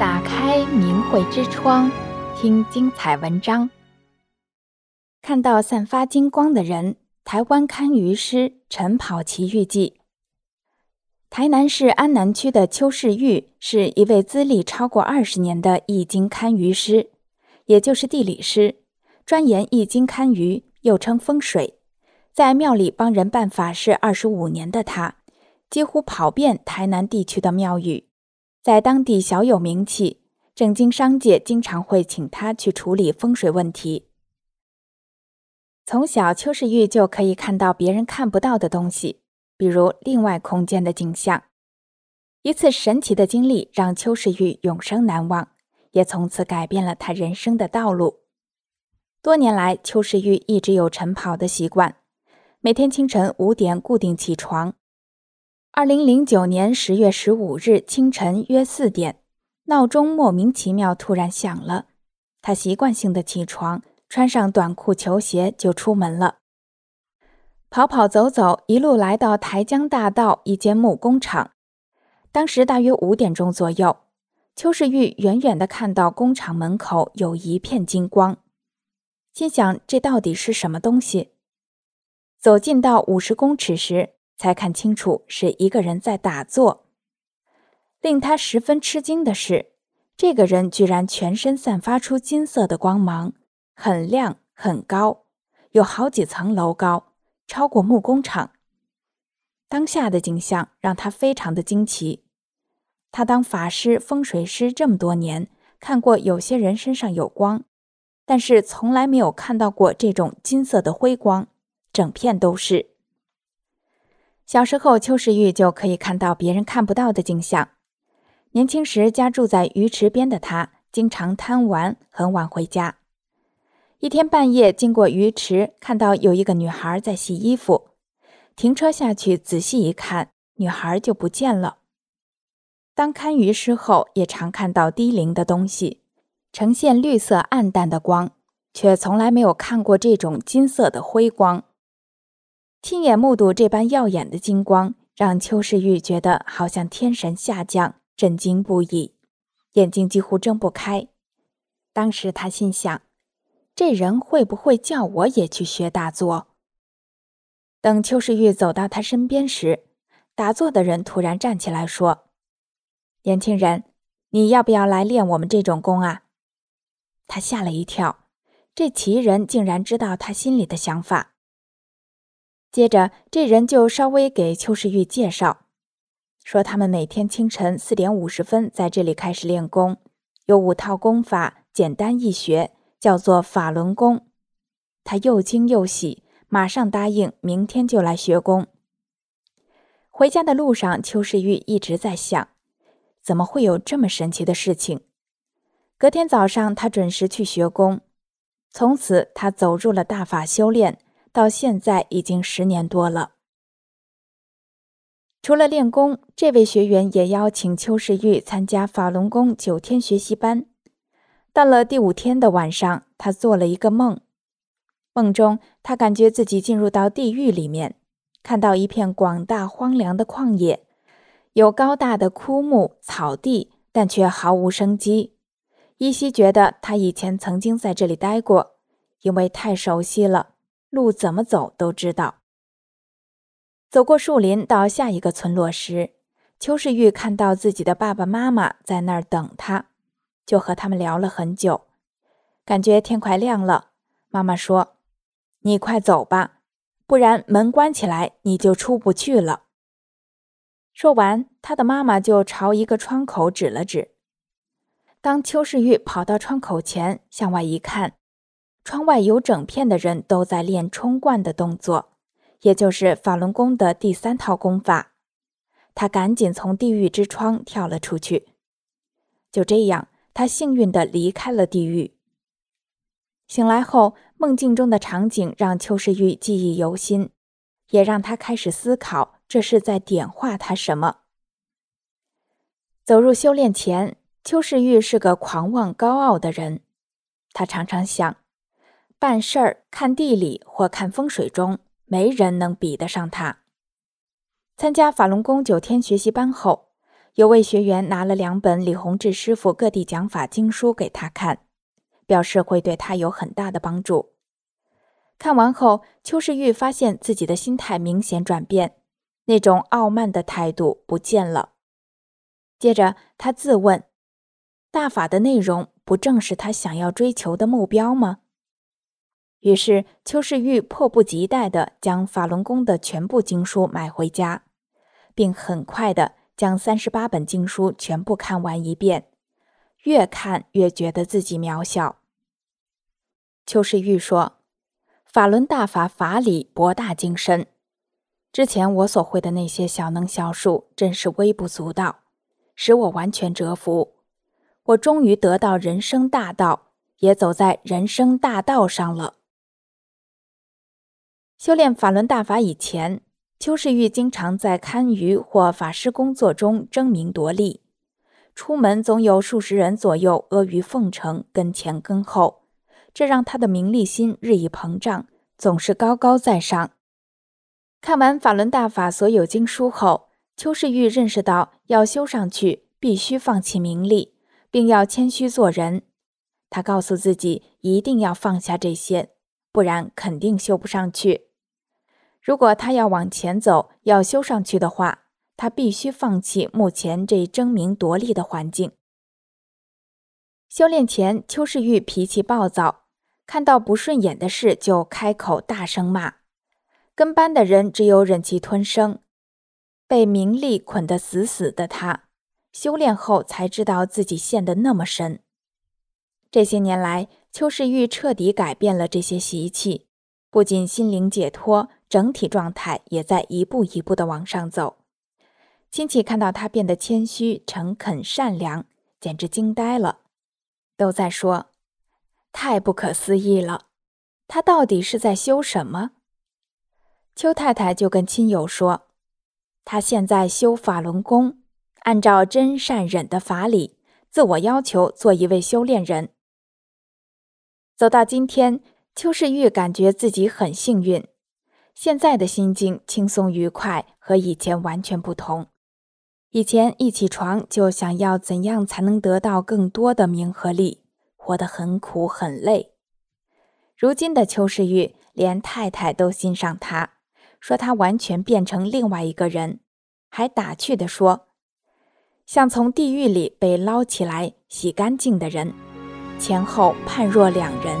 打开明慧之窗，听精彩文章。看到散发金光的人，台湾堪舆师晨跑奇遇记。台南市安南区的邱世玉是一位资历超过二十年的易经堪舆师，也就是地理师，专研易经堪舆，又称风水。在庙里帮人办法事二十五年的他，几乎跑遍台南地区的庙宇。在当地小有名气，正经商界经常会请他去处理风水问题。从小，邱世玉就可以看到别人看不到的东西，比如另外空间的景象。一次神奇的经历让邱世玉永生难忘，也从此改变了他人生的道路。多年来，邱世玉一直有晨跑的习惯，每天清晨五点固定起床。二零零九年十月十五日清晨约四点，闹钟莫名其妙突然响了。他习惯性的起床，穿上短裤、球鞋就出门了。跑跑走走，一路来到台江大道一间木工厂。当时大约五点钟左右，邱世玉远远的看到工厂门口有一片金光，心想这到底是什么东西？走近到五十公尺时，才看清楚是一个人在打坐。令他十分吃惊的是，这个人居然全身散发出金色的光芒，很亮很高，有好几层楼高，超过木工厂。当下的景象让他非常的惊奇。他当法师、风水师这么多年，看过有些人身上有光，但是从来没有看到过这种金色的辉光，整片都是。小时候，邱世玉就可以看到别人看不到的景象。年轻时，家住在鱼池边的他，经常贪玩，很晚回家。一天半夜经过鱼池，看到有一个女孩在洗衣服，停车下去仔细一看，女孩就不见了。当堪舆师后，也常看到低龄的东西，呈现绿色暗淡的光，却从来没有看过这种金色的辉光。亲眼目睹这般耀眼的金光，让邱世玉觉得好像天神下降，震惊不已，眼睛几乎睁不开。当时他心想：这人会不会叫我也去学打坐？等邱世玉走到他身边时，打坐的人突然站起来说：“年轻人，你要不要来练我们这种功啊？”他吓了一跳，这奇人竟然知道他心里的想法。接着，这人就稍微给邱世玉介绍，说他们每天清晨四点五十分在这里开始练功，有五套功法，简单易学，叫做法轮功。他又惊又喜，马上答应明天就来学功。回家的路上，邱世玉一直在想，怎么会有这么神奇的事情？隔天早上，他准时去学功，从此他走入了大法修炼。到现在已经十年多了。除了练功，这位学员也邀请邱世玉参加法轮功九天学习班。到了第五天的晚上，他做了一个梦，梦中他感觉自己进入到地狱里面，看到一片广大荒凉的旷野，有高大的枯木、草地，但却毫无生机。依稀觉得他以前曾经在这里待过，因为太熟悉了。路怎么走都知道。走过树林到下一个村落时，邱世玉看到自己的爸爸妈妈在那儿等他，就和他们聊了很久。感觉天快亮了，妈妈说：“你快走吧，不然门关起来你就出不去了。”说完，他的妈妈就朝一个窗口指了指。当邱世玉跑到窗口前，向外一看。窗外有整片的人都在练冲冠的动作，也就是法轮功的第三套功法。他赶紧从地狱之窗跳了出去。就这样，他幸运地离开了地狱。醒来后，梦境中的场景让邱世玉记忆犹新，也让他开始思考这是在点化他什么。走入修炼前，邱世玉是个狂妄高傲的人，他常常想。办事儿、看地理或看风水中，没人能比得上他。参加法轮功九天学习班后，有位学员拿了两本李洪志师傅各地讲法经书给他看，表示会对他有很大的帮助。看完后，邱世玉发现自己的心态明显转变，那种傲慢的态度不见了。接着，他自问：大法的内容不正是他想要追求的目标吗？于是，邱世玉迫不及待地将法轮功的全部经书买回家，并很快地将三十八本经书全部看完一遍，越看越觉得自己渺小。邱世玉说。法轮大法法理博大精深，之前我所会的那些小能小术，真是微不足道，使我完全折服。我终于得到人生大道，也走在人生大道上了。修炼法轮大法以前，邱世玉经常在堪舆或法师工作中争名夺利，出门总有数十人左右阿谀奉承，跟前跟后。这让他的名利心日益膨胀，总是高高在上。看完法轮大法所有经书后，邱世玉认识到要修上去，必须放弃名利，并要谦虚做人。他告诉自己，一定要放下这些，不然肯定修不上去。如果他要往前走，要修上去的话，他必须放弃目前这争名夺利的环境。修炼前，邱世玉脾气暴躁，看到不顺眼的事就开口大声骂。跟班的人只有忍气吞声。被名利捆得死死的他，修炼后才知道自己陷得那么深。这些年来，邱世玉彻底改变了这些习气，不仅心灵解脱，整体状态也在一步一步地往上走。亲戚看到他变得谦虚、诚恳、善良，简直惊呆了。都在说，太不可思议了，他到底是在修什么？邱太太就跟亲友说，他现在修法轮功，按照真善忍的法理，自我要求做一位修炼人。走到今天，邱世玉感觉自己很幸运，现在的心境轻松愉快，和以前完全不同。以前一起床就想要怎样才能得到更多的名和利，活得很苦很累。如今的邱世玉连太太都欣赏他，说他完全变成另外一个人，还打趣地说：“像从地狱里被捞起来洗干净的人，前后判若两人。”